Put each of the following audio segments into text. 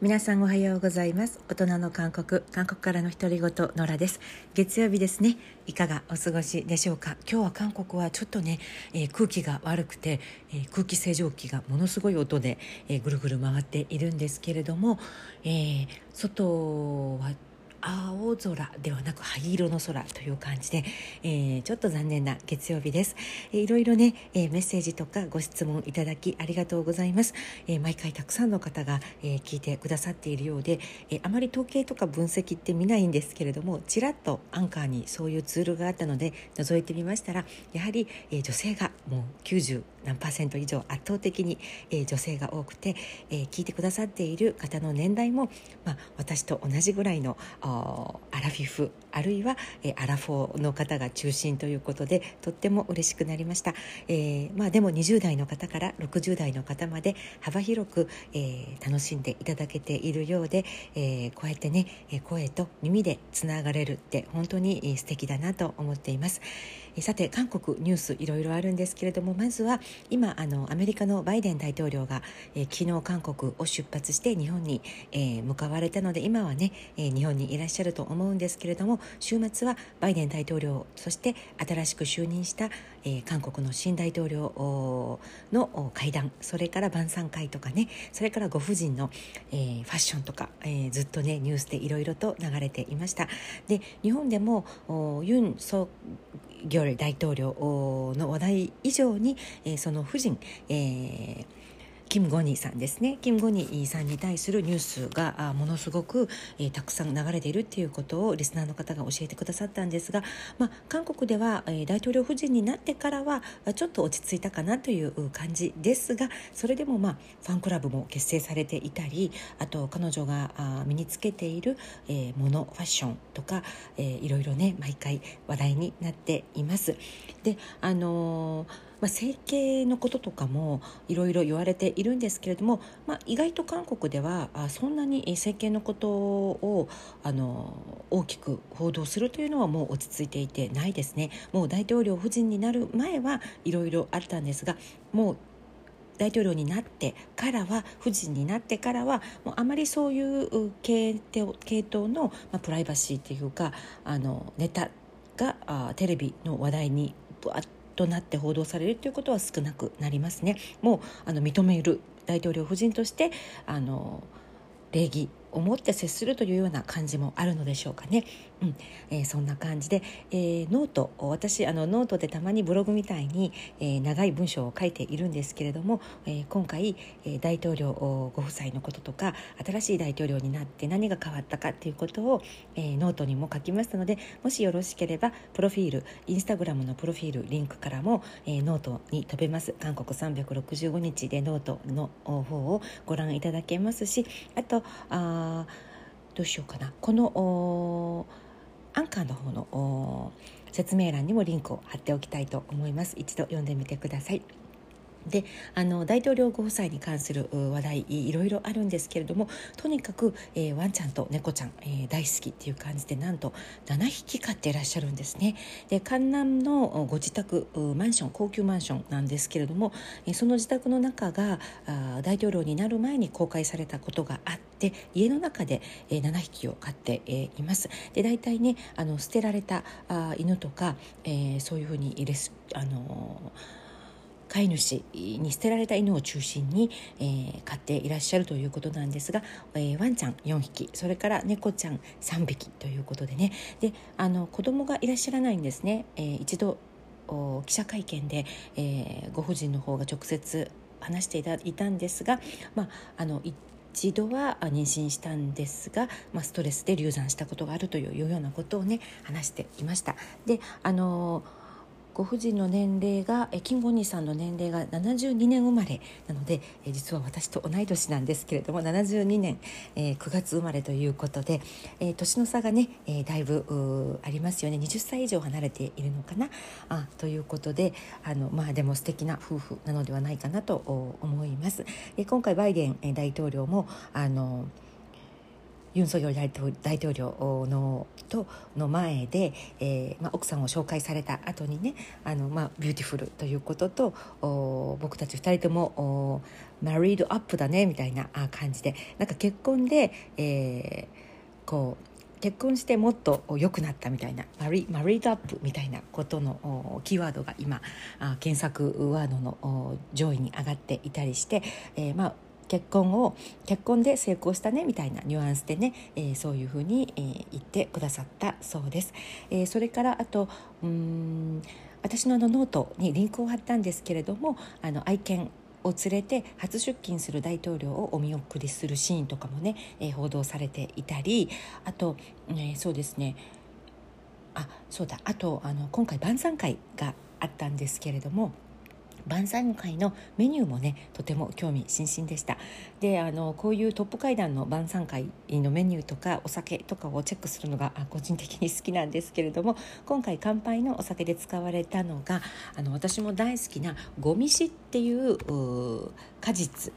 皆さんおはようございます。大人の韓国韓国からの独り言野良です。月曜日ですね。いかがお過ごしでしょうか？今日は韓国はちょっとね、えー、空気が悪くて、えー、空気清浄機がものすごい音で、えー、ぐるぐる回っているんですけれども、え外は青空ではなく灰色の空という感じで、えー、ちょっと残念な月曜日です、えー、いろいろね、えー、メッセージとかご質問いただきありがとうございます、えー、毎回たくさんの方が、えー、聞いてくださっているようで、えー、あまり統計とか分析って見ないんですけれどもちらっとアンカーにそういうツールがあったので覗いてみましたらやはり、えー、女性がもう90何パーセント以上圧倒的に、えー、女性が多くて、えー、聞いてくださっている方の年代も、まあ、私と同じぐらいのアラフィフあるいは、えー、アラフォーの方が中心ということでとっても嬉しくなりました、えまあ、でも20代の方から60代の方まで幅広く、え、楽しんでいただけているようで、え、こうやってね声と耳でつながれるって本当に素敵だなと思っています。さて韓国ニュースいろいろあるんですけれどもまずは今あのアメリカのバイデン大統領が、え、昨日韓国を出発して日本に、え、向かわれたので今はね、え、日本にいらっしゃると思うんですけれども週末はバイデン大統領そして新しく就任した、え、韓国の新大統領の会談それから晩餐会とかねそれからご婦人の、えー、ファッションとか、えー、ずっとねニュースでいろいろと流れていました。で日本でもユン・ソギョル大統領の話題以上に、えー、その夫人、えーキム・ゴニーさんですねキム・ゴニーさんに対するニュースがものすごく、えー、たくさん流れているっていうことをリスナーの方が教えてくださったんですが、まあ、韓国では、えー、大統領夫人になってからはちょっと落ち着いたかなという感じですがそれでも、まあ、ファンクラブも結成されていたりあと彼女があ身につけている、えー、ものファッションとか、えー、いろいろね毎回話題になっています。であのーまあ、整形のこととかもいろいろ言われているんですけれども、まあ、意外と韓国ではあそんなに整形のことをあの大きく報道するというのはもう落ち着いていてないですね。もう大統領夫人になる前はいろいろあったんですがもう大統領になってからは夫人になってからはもうあまりそういう系系統の、まあ、プライバシーというかあのネタがあテレビの話題にぶわっとなって報道されるということは少なくなりますね。もうあの認める大統領夫人としてあの礼儀を持って接するというような感じもあるのでしょうかね。うん。えー、そんな感じで、えー、ノート私あのノートでたまにブログみたいに、えー、長い文章を書いているんですけれども、え今回、え大統領ご夫妻のこととか新しい大統領になって何が変わったかということを、えノートにも書きましたのでもしよろしければプロフィールインスタグラムのプロフィールリンクからも、えノートに飛べます。韓国365日でノートの方をご覧いただけますしあとあどうしようかな。このアンカーの方の説明欄にもリンクを貼っておきたいと思います。一度読んでみてください。であの大統領ご夫妻に関する話題いろいろあるんですけれどもとにかく、えー、ワンちゃんと猫ちゃん、えー、大好きっていう感じでなんと7匹飼っていらっしゃるんですね。で江南のご自宅マンション高級マンションなんですけれども、えー、その自宅の中があ大統領になる前に公開されたことがあって家の中で、えー、7匹を飼って、えー、います。で大体ねあの捨てられたあ犬とか、えー、そういうふうにレスあのー飼い主に捨てられた犬を中心に、えー、飼っていらっしゃるということなんですが、えー、ワンちゃん4匹それから猫ちゃん3匹ということでねであの子供がいらっしゃらないんですね、えー、一度記者会見で、えー、ご婦人の方が直接話していたんですが、まあ、あの一度は妊娠したんですが、まあ、ストレスで流産したことがあるというようなことをね話していました。であのーご婦人の年齢が金吾兄さんの年齢が72年生まれなので実は私と同い年なんですけれども72年、えー、9月生まれということで、え、年の差がね、え、だいぶありますよね20歳以上離れているのかな？あということであのまあでも素敵な夫婦なのではないかなと思います。え今回バイデン大統領もあのユン・ソンニョル大統領のとの前で、えーまあ、奥さんを紹介された後にねあの、まあ、 beautiful ということと僕たち2人とも married up だねみたいな感じでなんか結婚で、えー、こう結婚してもっと良くなったみたいなマリ married up みたいなことのキーワードが今検索ワードの上位に上がっていたりして、えー、まあ結婚を結婚で成功したねみたいなニュアンスでね、えー、そういうふうに、えー、言ってくださったそうです。えー、それからあとうん私ののノートにリンクを貼ったんですけれどもあの愛犬を連れて初出勤する大統領をお見送りするシーンとかもね、え、報道されていたりあと、え、そうですねあそうだあとあの今回晩餐会があったんですけれども晩餐会のメニューもねとても興味津々でした。であのこういうトップ会談の晩餐会のメニューとかお酒とかをチェックするのが個人的に好きなんですけれども今回乾杯のお酒で使われたのがあの私も大好きなゴミシっていう果実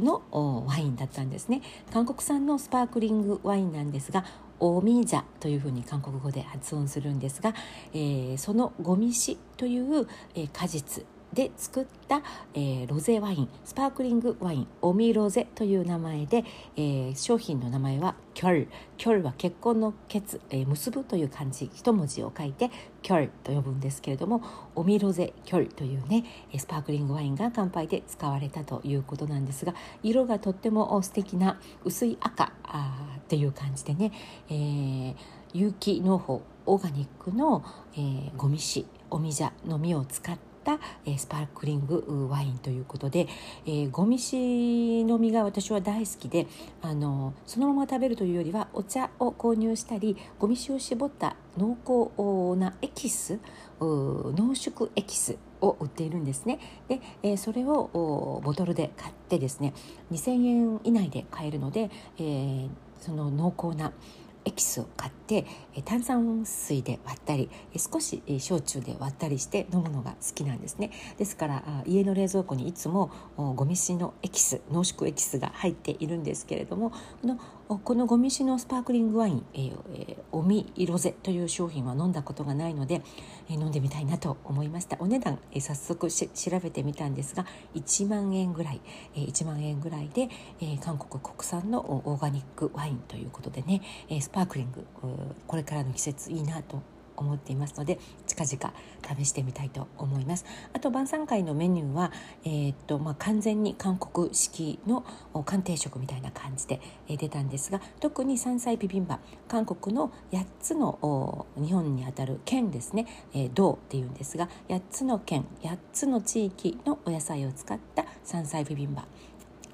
のワインだったんですね。韓国産のスパークリングワインなんですがオミジャというふうに韓国語で発音するんですが、えー、そのゴミシという、えー、果実で作った、えー、ロゼワインスパークリングワインオミロゼという名前で、えー、商品の名前はキョル。キョルは結婚の結、えー、結ぶという漢字一文字を書いてキョルと呼ぶんですけれどもオミロゼキョルというねスパークリングワインが乾杯で使われたということなんですが色がとっても素敵な薄い赤あっていう感じでね、えー、有機農法オーガニックの、えー、ゴミ紙おみじゃの実を使ってた、えスパークリングワインということで、えー、ゴミシの実が私は大好きであのそのまま食べるというよりはお茶を購入したりゴミ酒を絞った濃厚なエキス濃縮エキスを売っているんですね。で、えー、それをボトルで買ってですね2000円以内で買えるので、えー、その濃厚なエキスを買って炭酸水で割ったり少し焼酎で割ったりして飲むのが好きなんですね。ですから家の冷蔵庫にいつもゴミシのエキス濃縮エキスが入っているんですけれどもこのこのゴミシのスパークリングワイン、えー、オミロゼという商品は飲んだことがないので、えー、飲んでみたいなと思いました。お値段、えー、早速調べてみたんですが1万円ぐらい、えー、1万円ぐらいで、えー、韓国国産のオーガニックワインということでね、えー、スパークリングこれからの季節いいなと思っていますので近々試してみたいと思います。あと晩餐会のメニューは、えー、っとまあ、完全に韓国式の鑑定食みたいな感じで出たんですが特に山菜ビビンバ韓国の8つの日本にあたる県ですね、えー、っていうんですが8つの県8つの地域のお野菜を使った山菜ビビンバ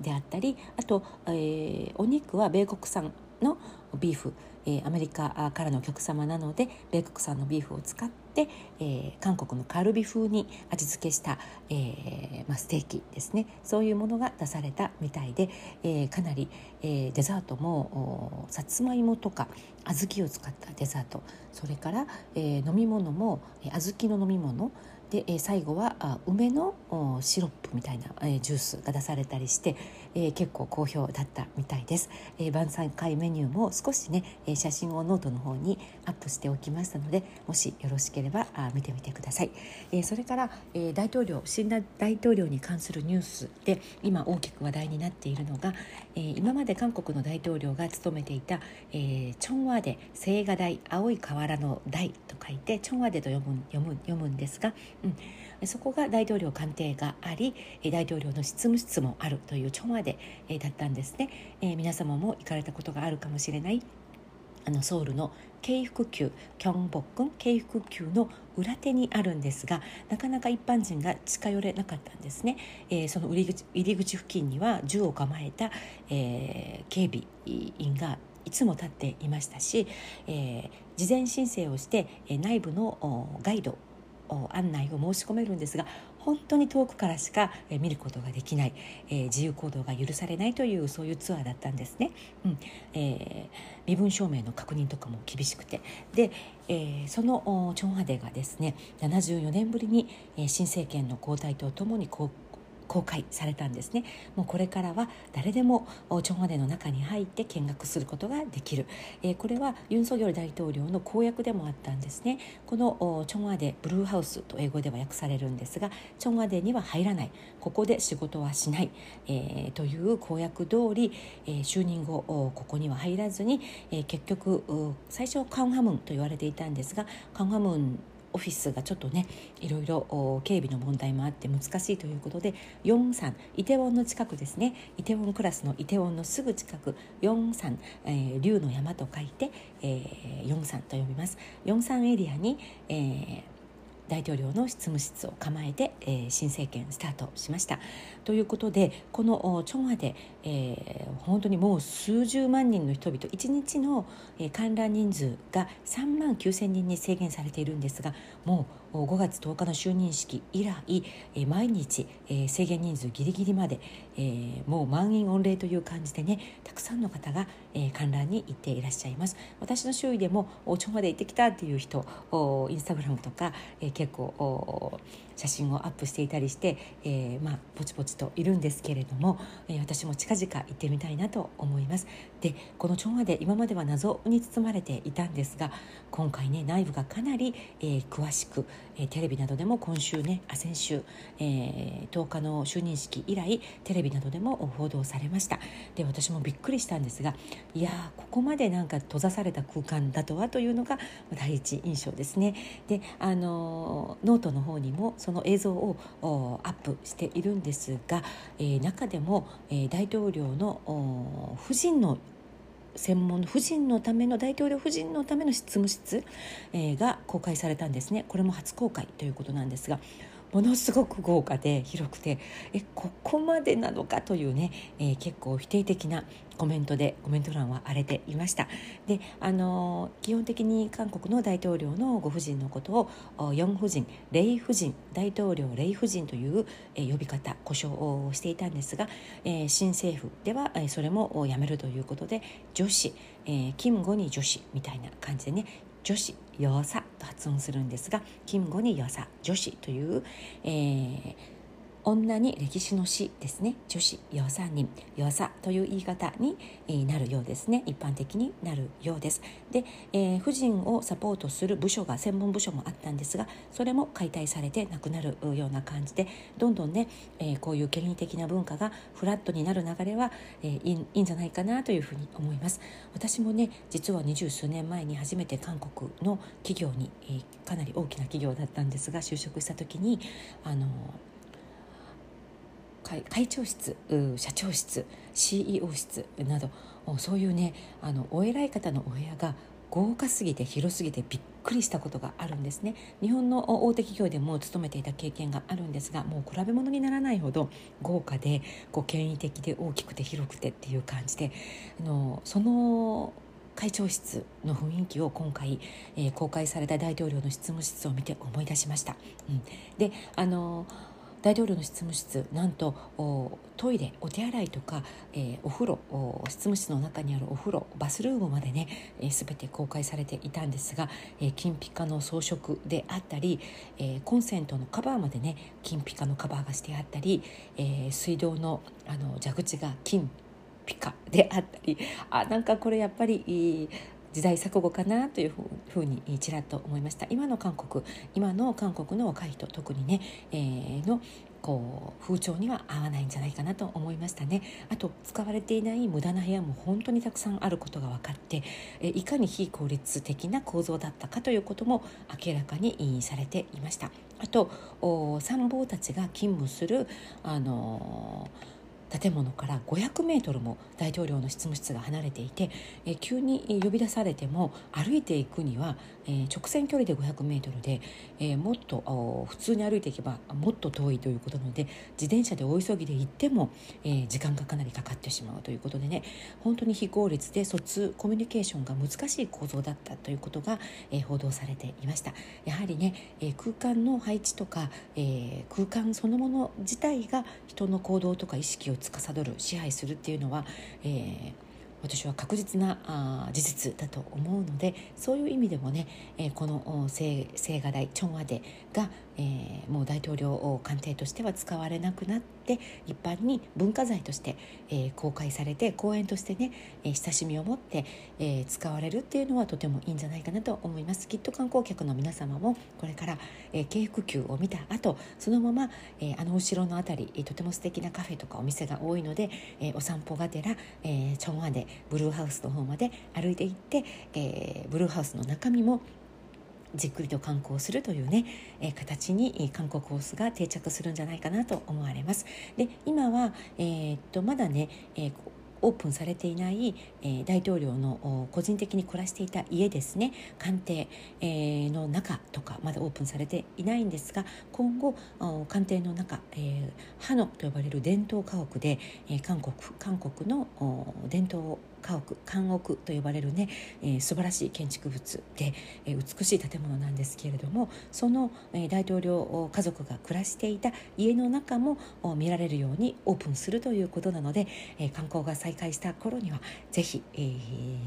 であったりあと、えー、お肉は米国産のビーフえー、アメリカからのお客様なので米国産のビーフを使って、えー、韓国のカルビ風に味付けした、えーまあ、ステーキですね。そういうものが出されたみたいで、え、かなり、え、デザートもさつまいもとか小豆を使ったデザート。それから、え、飲み物も小豆の飲み物。で、え最後は梅のシロップみたいな、えジュースが出されたりして、え結構好評だったみたいです、え晩餐会メニューも少しね、え写真をノートの方にアップしておきましたのでもしよろしければあ見てみてください、えそれから、え大統領新大統領に関するニュースで今大きく話題になっているのが、え今まで韓国の大統領が務めていた、えチョンワデ青瓦台青い瓦の台と書いてチョンワデと読む読む読むんですが、うん、そこが大統領官邸があり大統領の執務室もあるというチョンワデだったんですね、えー、皆様も行かれたことがあるかもしれない。あのソウルの京福宮キョンボックン京福宮の裏手にあるんですがなかなか一般人が近寄れなかったんですね、えー、その入り口入り口付近には銃を構えた、えー、警備員がいつも立っていましたし、えー、事前申請をして、え内部のガイド案内を申し込めるんですが本当に遠くからしか見ることができない、えー、自由行動が許されないというそういうツアーだったんですね、うん。えー、身分証明の確認とかも厳しくて。で、えー、そのチョンハデがですね74年ぶりに、新政権の交代とともに公公開されたんですね。もうこれからは誰でもチョンワデの中に入って見学することができる、えー、これはユン・ソギョル大統領の公約でもあったんですね。このチョンワデブルーハウスと英語では訳されるんですがチョンワデには入らない。ここで仕事はしない、えー、という公約通り、えー、就任後ここには入らずに、えー、結局最初カンハムンと言われていたんですがカンハムンオフィスがちょっとねいろいろ警備の問題もあって難しいということで43イテウォンの近くですね。イテウォンクラスのイテウォンのすぐ近く43、えー、竜の山と書いて、えー、43と呼びます。43エリアに、えー、大統領の執務室を構えて、えー、新政権スタートしました。ということでこのチョンワで、えー、本当にもう数十万人の人々1日の、えー、観覧人数が3万9千人に制限されているんですがもう5月10日の就任式以来、え毎日、え制限人数ギリギリまで、えもう満員御礼という感じでねたくさんの方が、え観覧に行っていらっしゃいます私の周囲でもお茶まで行ってきたっていう人インスタグラムとか、え結構写真をアップしていたりして、えー、まあぼちぼちといるんですけれども、えー、私も近々行ってみたいなと思います。でこのチョンアで今までは謎に包まれていたんですが今回ね内部がかなり、えー、詳しく、えー、テレビなどでも今週ねあ先週、えー、10日の就任式以来テレビなどでも報道されました。で私もびっくりしたんですがいやここまでなんか閉ざされた空間だとはというのが第一印象ですね。であのノートの方にもその映像をアップしているんですが、えー、中でも、えー、大統領の夫人の専門夫人のための大統領夫人のための執務室、えー、が公開されたんですね。これも初公開ということなんですがものすごく豪華で広くてえここまでなのかというね、えー、結構否定的なコメントでコメント欄は荒れていました。であの基本的に韓国の大統領のご夫人のことをヨン夫人レイ夫人大統領レイ夫人という、えー、呼び方故障をしていたんですが、えー、新政府では、えー、それもやめるということで女子、えー、キム・ゴニ女子みたいな感じでね女子よさと発音するんですが金吾によさ女子という、えー、女に歴史の詩ですね。女子よさ人。よさという言い方になるようですね。一般的になるようです。で、えー、婦人をサポートする部署が専門部署もあったんですがそれも解体されてなくなるような感じでどんどんね、えー、こういう権威的な文化がフラットになる流れは、えー、いいんじゃないかなというふうに思います。私もね実は二十数年前に初めて韓国の企業に、えー、かなり大きな企業だったんですが就職した時にあの会長室社長室 CEO 室などそういうねあのお偉い方のお部屋が豪華すぎて広すぎてびっくりしたことがあるんですね日本の大手企業でも勤めていた経験があるんですがもう比べ物にならないほど豪華でこう権威的で大きくて広くてっていう感じであのその会長室の雰囲気を今回、えー、公開された大統領の執務室を見て思い出しました。うん、であの大統領の執務室なんとトイレお手洗いとか、えー、お風呂執務室の中にあるお風呂バスルームまでね、えー、全て公開されていたんですが、えー、金ピカの装飾であったり、え、コンセントのカバーまでね金ピカのカバーがしてあったり、え、水道のあの蛇口が金ピカであったりあなんかこれやっぱり時代錯誤かなというふうにちらっと思いました。今の韓国今の韓国の若い人特にね、えー、のこう風潮には合わないんじゃないかなと思いましたね。あと使われていない無駄な部屋も本当にたくさんあることが分かってえいかに非効率的な構造だったかということも明らかにされていました。あと参謀たちが勤務するあのー建物から500メートルも大統領の執務室が離れていて、え急に呼び出されても歩いていくには、え直線距離で500メートルで、えもっと普通に歩いていけばもっと遠いということなので自転車で大急ぎで行っても、え時間がかなりかかってしまうということでね。本当に非効率で疎通コミュニケーションが難しい構造だったということが、え報道されていました。やはりね、え空間の配置とか、え空間そのもの自体が人の行動とか意識を司る支配するっていうのは、えー、私は確実なあ事実だと思うのでそういう意味でもね、えー、この青瓦台チョンアデがえー、もう大統領官邸としては使われなくなって一般に文化財として、えー、公開されて公園としてね、えー、親しみを持って、えー、使われるっていうのはとてもいいんじゃないかなと思います。きっと観光客の皆様もこれから、え、京福宮を見た後そのまま、えー、あの後ろの辺りとても素敵なカフェとかお店が多いので、えー、お散歩がてら、えー、チョンアでブルーハウスの方まで歩いていって、えー、ブルーハウスの中身もじっくりと観光するというね、えー、形に観光コースが定着するんじゃないかなと思われます。で今は、えー、っとまだね、えーオープンされていない、えー、大統領の個人的に暮らしていた家ですね官邸、えー、の中とかまだオープンされていないんですが今後官邸の中、えー、ハノと呼ばれる伝統家屋で、えー、韓国韓国の伝統家屋監屋と呼ばれるね、えー、素晴らしい建築物で、えー、美しい建物なんですけれどもその、えー、大統領家族が暮らしていた家の中も見られるようにオープンするということなので、えー、観光が再開した頃にはぜひ、えー、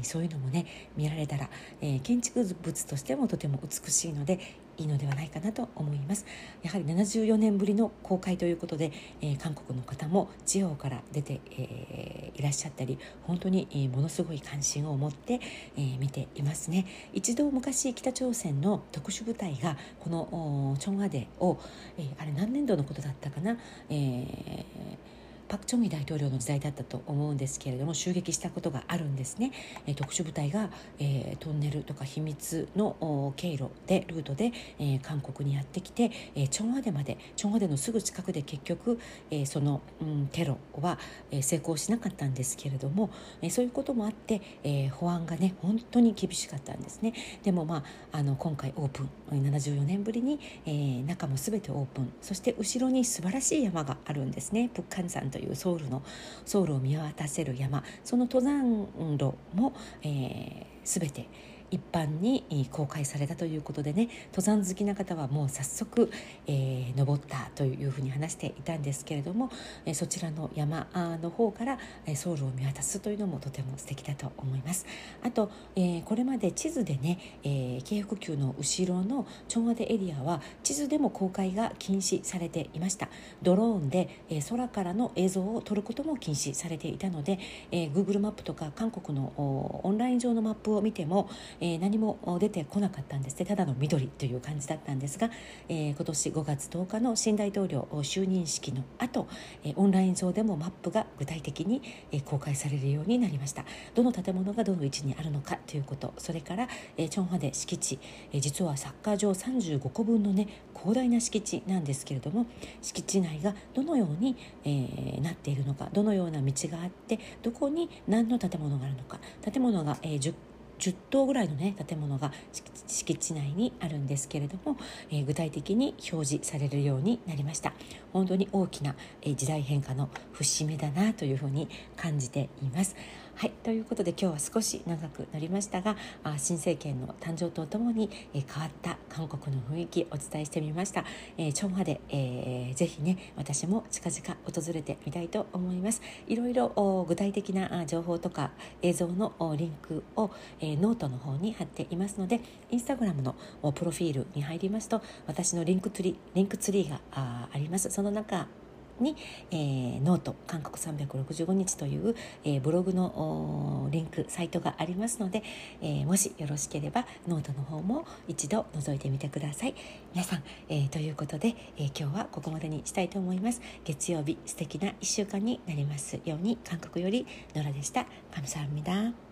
そういうのもね見られたら、えー、建築物としてもとても美しいのでいいのではないかなと思います。やはり74年ぶりの公開ということで、えー、韓国の方も地方から出て、えー、いらっしゃったり本当に、えー、ものすごい関心を持って、えー、見ていますね。一度昔北朝鮮の特殊部隊がこのチョンアデを、えー、あれ何年度のことだったかな、えーパク・チョンギ大統領の時代だったと思うんですけれども襲撃したことがあるんですね、えー、特殊部隊が、えー、トンネルとか秘密の経路でルートで、えー、韓国にやってきて、えー、チョンアデまでチョンアデのすぐ近くで結局、えー、その、うん、テロは、えー、成功しなかったんですけれども、えー、そういうこともあって、えー、保安がね本当に厳しかったんですね。でもまああの今回オープン74年ぶりに、えー、中も全てオープン。そして後ろに素晴らしい山があるんですね。プッカン山というソウルのソウルを見渡せる山その登山路も、えー、全て一般に公開されたということでね登山好きな方はもう早速、えー、登ったというふうに話していたんですけれども、そちらの山の方からソウルを見渡すというのもとても素敵だと思います。あと、えー、これまで地図でね、えー、京福宮の後ろのチョンアデエリアは地図でも公開が禁止されていました。ドローンで、空からの映像を撮ることも禁止されていたので、えー、Google マップとか韓国のオンライン上のマップを見ても、えー、何も出てこなかったんですね。ただの緑という感じだったんですが、えー、今年5月10日の新大統領就任式の後、え、オンライン上でもマップが具体的に、公開されるようになりました。どの建物がどの位置にあるのかということそれから、チョンハデ敷地、実はサッカー場35個分のね広大な敷地なんですけれども敷地内がどのように、えー、なっているのかどのような道があってどこに何の建物があるのか建物が、えー、10 10棟ぐらいのね建物が敷地内にあるんですけれども、えー、具体的に表示されるようになりました。本当に大きな、えー、時代変化の節目だなというふうに感じています。はいということで今日は少し長くなりましたがあ新政権の誕生とともに、え、変わった韓国の雰囲気お伝えしてみました、えー、チョンワデ、えー、ぜひね私も近々訪れてみたいと思います。いろいろ具体的な情報とか映像のリンクを、え、ノートの方に貼っていますのでインスタグラムのプロフィールに入りますと私の Linktree Linktree があります。その中に、えー、ノート韓国365日という、えー、ブログのリンクサイトがありますので、えー、もしよろしければノートの方も一度覗いてみてください皆さん、えー、ということで、えー、今日はここまでにしたいと思います月曜日素敵な1週間になりますように韓国よりノラでした감사합니다